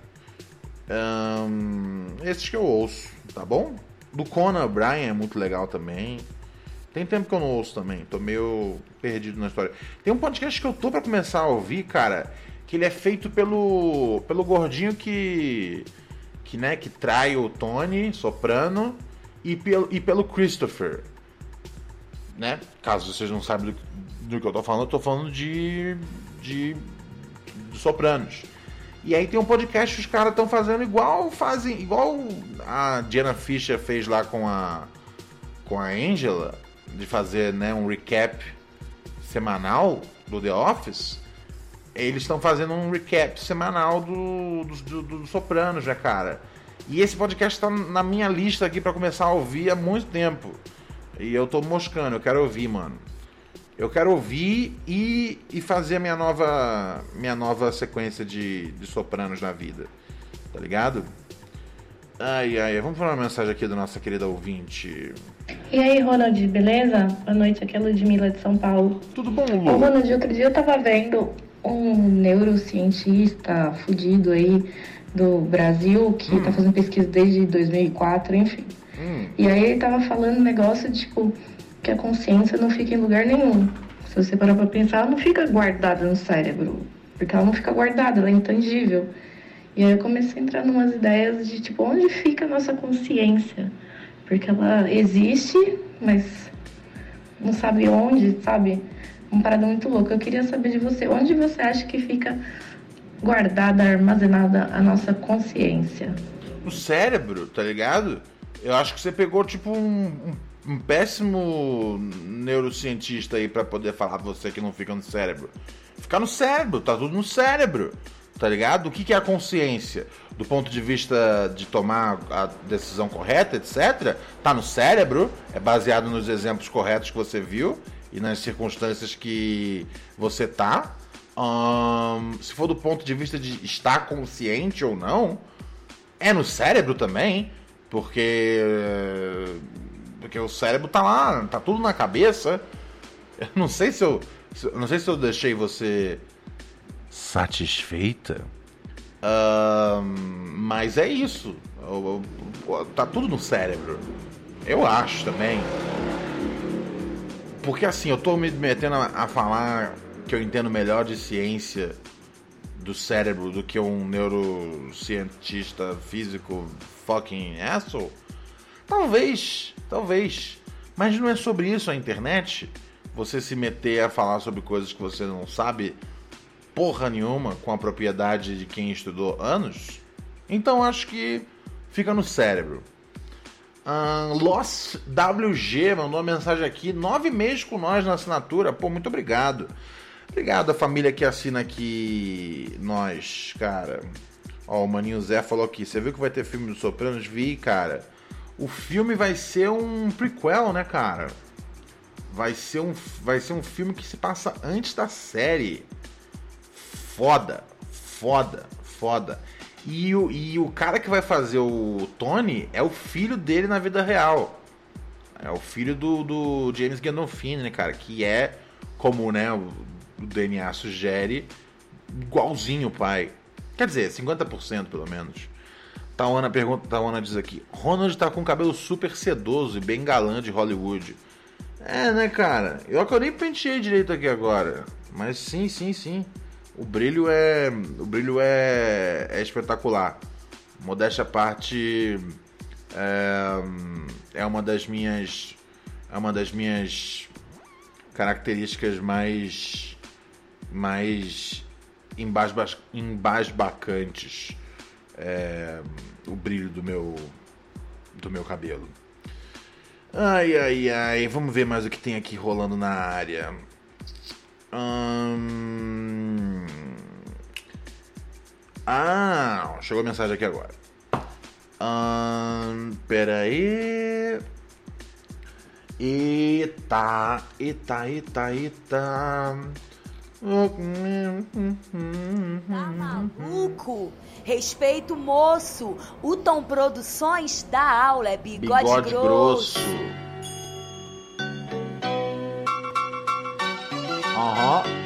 Um, esses que eu ouço, tá bom? Do Conan O'Brien é muito legal também. Tem tempo que eu não ouço também, tô meio perdido na história. Tem um podcast que eu tô para começar a ouvir, cara, que ele é feito pelo pelo gordinho que que né, que trai o Tony Soprano e pelo, e pelo Christopher, né? Caso vocês não saibam do, do que eu tô falando, eu tô falando de de, de Sopranos. E aí tem um podcast que os caras estão fazendo igual fazem, igual a Diana Fisher fez lá com a com a Angela, de fazer, né, um recap semanal do The Office. Eles estão fazendo um recap semanal do, do, do, do Sopranos, já, cara. E esse podcast está na minha lista aqui para começar a ouvir há muito tempo. E eu tô moscando, eu quero ouvir, mano. Eu quero ouvir e, e fazer a minha nova, minha nova sequência de, de sopranos na vida. Tá ligado? Ai, ai, vamos falar uma mensagem aqui da nossa querida ouvinte. E aí, Ronald, beleza? Boa noite, aqui é Ludmilla de São Paulo. Tudo bom, Lu? Ô, Ronald, outro dia eu tava vendo um neurocientista fudido aí do Brasil que Hum. tá fazendo pesquisa desde 2004, enfim. Hum, E aí ele tava falando um negócio, tipo, que a consciência não fica em lugar nenhum. Se você parar pra pensar, ela não fica guardada no cérebro. Porque ela não fica guardada, ela é intangível. E aí eu comecei a entrar numas ideias de, tipo, onde fica a nossa consciência? Porque ela existe, mas não sabe onde, sabe? Uma parada muito louca. Eu queria saber de você, onde você acha que fica guardada, armazenada a nossa consciência? no cérebro, tá ligado? Eu acho que você pegou, tipo, um, um, um péssimo neurocientista aí pra poder falar você que não fica no cérebro. Fica no cérebro, tá tudo no cérebro, tá ligado? O que, que é a consciência? Do ponto de vista de tomar a decisão correta, etc., tá no cérebro, é baseado nos exemplos corretos que você viu e nas circunstâncias que você tá. Se for do ponto de vista de estar consciente ou não, é no cérebro também, porque porque o cérebro tá lá, tá tudo na cabeça. Eu não sei se eu, não sei se eu deixei você satisfeita. Ahn, mas é isso. Tá tudo no cérebro. Eu acho também. Porque assim, eu tô me metendo a, a falar que eu entendo melhor de ciência do cérebro do que um neurocientista físico fucking asshole? Talvez, talvez. Mas não é sobre isso a internet. Você se meter a falar sobre coisas que você não sabe porra nenhuma com a propriedade de quem estudou anos. Então acho que fica no cérebro. Ahn, Lost WG mandou uma mensagem aqui, nove meses com nós na assinatura. Pô, muito obrigado. Obrigado à família que assina aqui nós, cara. Ó, o Maninho Zé falou aqui. Você viu que vai ter filme do Sopranos? Vi, cara. O filme vai ser um prequel, né, cara? Vai ser um, vai ser um filme que se passa antes da série. Foda, foda, foda. E o, e o cara que vai fazer o Tony é o filho dele na vida real. É o filho do, do James Gandolfini, né, cara? Que é, como né, o, DNA sugere, igualzinho o pai. Quer dizer, 50% pelo menos. Tawana pergunta, Tawana diz aqui: Ronald tá com cabelo super sedoso e bem galã de Hollywood. É, né, cara? Eu que eu nem penteei direito aqui agora. Mas sim, sim, sim. O brilho é. O brilho é, é espetacular. Modéstia à parte. É, é uma das minhas. É uma das minhas características mais. mais embasba, embasbacantes. É, o brilho do meu. do meu cabelo. Ai, ai, ai. Vamos ver mais o que tem aqui rolando na área. Hum... Ah, chegou a mensagem aqui agora. Hum, pera aí. Eita, eita, eita, eita. Tá maluco? Respeito, moço. O Tom Produções da aula, é bigode, bigode grosso. grosso. Uhum.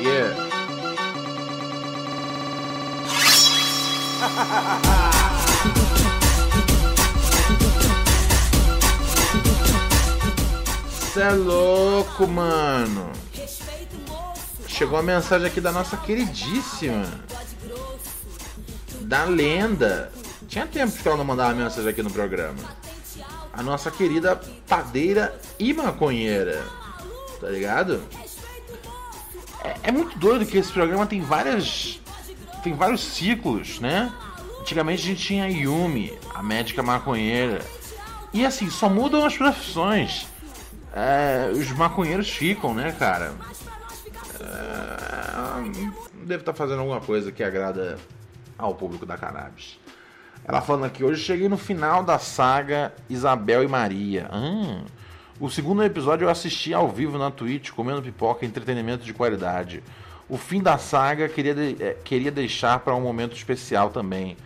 Yeah. É louco, mano. Chegou a mensagem aqui da nossa queridíssima. Da lenda. Tinha tempo que ela não mandava mensagem aqui no programa. A nossa querida padeira e maconheira. Tá ligado? É, é muito doido que esse programa tem várias. Tem vários ciclos, né? Antigamente a gente tinha a Yumi, a médica maconheira. E assim, só mudam as profissões. É, os maconheiros ficam, né, cara? É, deve estar tá fazendo alguma coisa que agrada ao público da cannabis. Ela falando aqui, hoje cheguei no final da saga Isabel e Maria. Hum, o segundo episódio eu assisti ao vivo na Twitch, comendo pipoca, entretenimento de qualidade. O fim da saga queria, de, é, queria deixar para um momento especial também,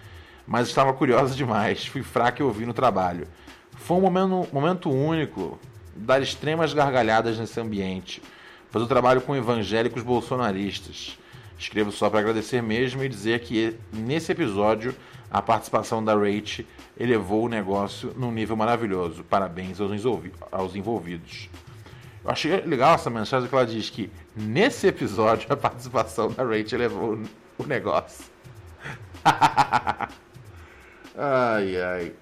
mas estava curiosa demais. Fui fraca e ouvi no trabalho. Foi um momento, momento único, dar extremas gargalhadas nesse ambiente. Fazer o trabalho com evangélicos bolsonaristas. Escrevo só para agradecer mesmo e dizer que nesse episódio a participação da Rach elevou o negócio num nível maravilhoso. Parabéns aos envolvidos. Eu achei legal essa mensagem que ela diz que nesse episódio a participação da Rach elevou o negócio. ai ai.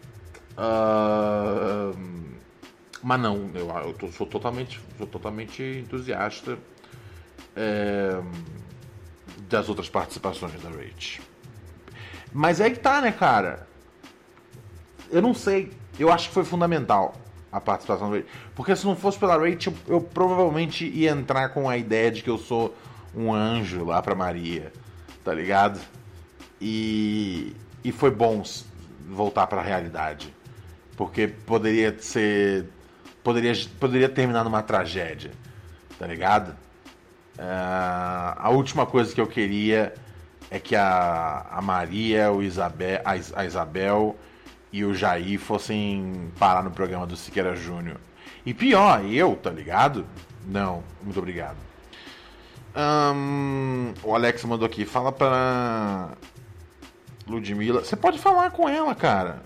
Uh... Mas não, eu, eu tô, sou, totalmente, sou totalmente entusiasta é, das outras participações da Rach. Mas é que tá, né, cara? Eu não sei. Eu acho que foi fundamental a participação da Rach. Porque se não fosse pela Rach, eu, eu provavelmente ia entrar com a ideia de que eu sou um anjo lá pra Maria. Tá ligado? E, e foi bom voltar para a realidade. Porque poderia ser poderia, poderia terminar numa tragédia, tá ligado? Uh, a última coisa que eu queria é que a, a Maria, o Isabel, a, a Isabel e o Jair fossem parar no programa do Siqueira Júnior. E pior, eu, tá ligado? Não, muito obrigado. Um, o Alex mandou aqui, fala pra Ludmilla. Você pode falar com ela, cara.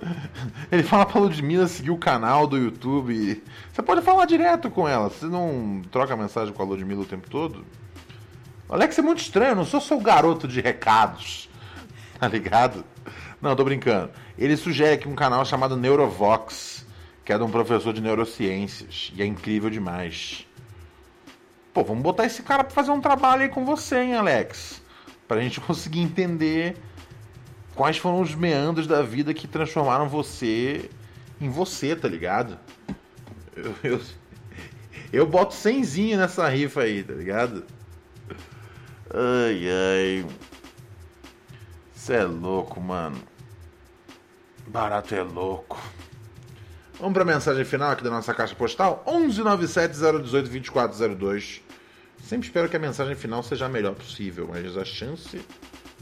Ele fala pra Ludmilla seguir o canal do YouTube. Você pode falar direto com ela. Você não troca mensagem com a Ludmilla o tempo todo? Alex é muito estranho, eu não sou seu garoto de recados. Tá ligado? Não, tô brincando. Ele sugere aqui um canal chamado Neurovox, que é de um professor de neurociências. E é incrível demais. Pô, vamos botar esse cara pra fazer um trabalho aí com você, hein, Alex? Pra gente conseguir entender quais foram os meandros da vida que transformaram você em você, tá ligado? Eu, eu, eu boto cenzinho nessa rifa aí, tá ligado? Ai, ai. Você é louco, mano. Barato é louco. Vamos para a mensagem final aqui da nossa caixa postal: 11970182402. Sempre espero que a mensagem final seja a melhor possível, mas a chance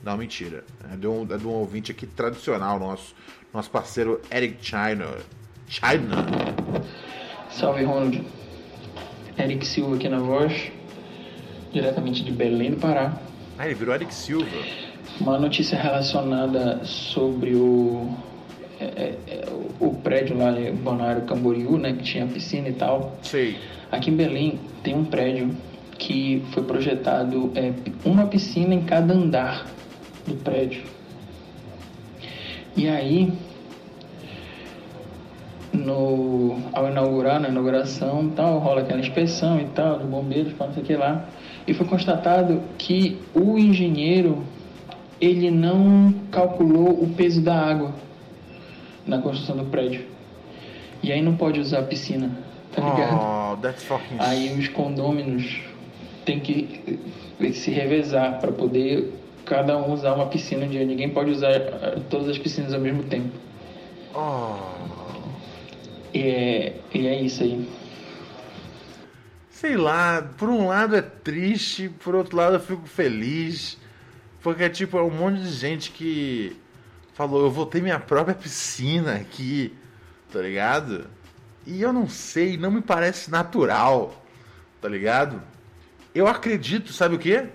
não, mentira. É de um, é de um ouvinte aqui tradicional nosso. Nosso parceiro Eric China. China. Salve, Ronald. Eric Silva aqui na voz. Diretamente de Belém do Pará. Ah, ele virou Eric Silva. Uma notícia relacionada sobre o, é, é, é o prédio lá, Bonário Camboriú, né? Que tinha piscina e tal. Sei. Aqui em Belém tem um prédio que foi projetado é, uma piscina em cada andar do prédio. E aí, no, ao inaugurar, na inauguração, tal, rola aquela inspeção e tal, dos bombeiros, não sei o que lá, e foi constatado que o engenheiro ele não calculou o peso da água na construção do prédio. E aí não pode usar a piscina, tá ligado? Oh, that's fucking... Aí os condôminos têm que se revezar para poder cada um usar uma piscina um dia. Ninguém pode usar eh, todas as piscinas ao mesmo tempo. Oh. E é, e é isso aí. Sei lá, por um lado é triste, por outro lado eu fico feliz. Porque, tipo, é um monte de gente que falou: eu vou ter minha própria piscina aqui, tá ligado? E eu não sei, não me parece natural, tá ligado? Eu acredito, sabe o que?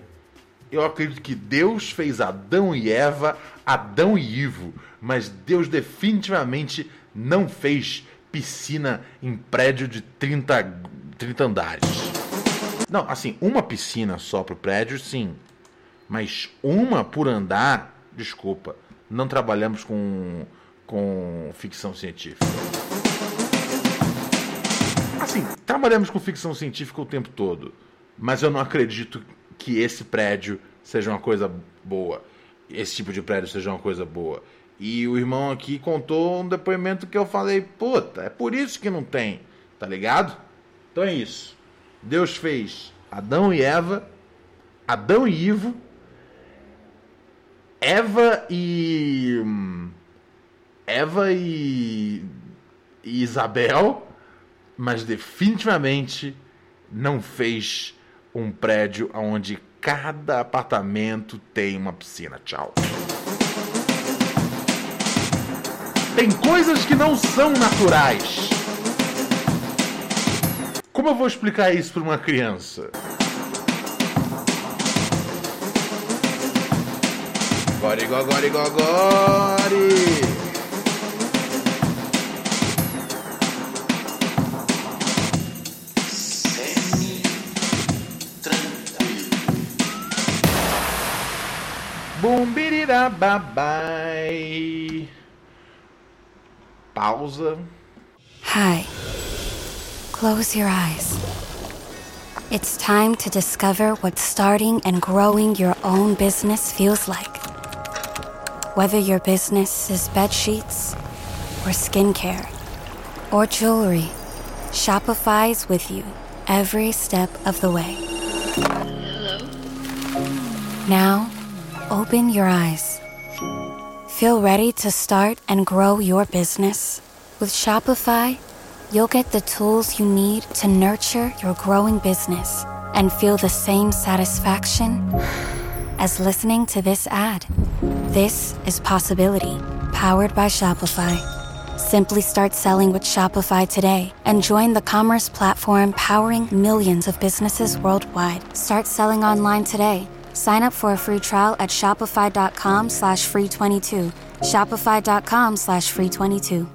Eu acredito que Deus fez Adão e Eva, Adão e Ivo, mas Deus definitivamente não fez piscina em prédio de 30, 30 andares. Não, assim, uma piscina só pro prédio, sim. Mas uma por andar, desculpa, não trabalhamos com, com ficção científica. Assim, trabalhamos com ficção científica o tempo todo, mas eu não acredito que esse prédio seja uma coisa boa. Esse tipo de prédio seja uma coisa boa. E o irmão aqui contou um depoimento que eu falei, puta, é por isso que não tem, tá ligado? Então é isso. Deus fez Adão e Eva, Adão e Ivo, Eva e. Eva e. e Isabel, mas definitivamente não fez um prédio onde cada apartamento tem uma piscina. Tchau. Tem coisas que não são naturais. Como eu vou explicar isso para uma criança? Gori, gogori, gogori. Bumbirirababai. Pausa. Hi. Close your eyes. It's time to discover what starting and growing your own business feels like. Whether your business is bed sheets or skincare or jewelry, Shopify's with you every step of the way. Hello. Now, open your eyes. Feel ready to start and grow your business? With Shopify, you'll get the tools you need to nurture your growing business and feel the same satisfaction as listening to this ad. This is Possibility, powered by Shopify. Simply start selling with Shopify today and join the commerce platform powering millions of businesses worldwide. Start selling online today. Sign up for a free trial at shopify.com slash free 22. Shopify.com slash free 22.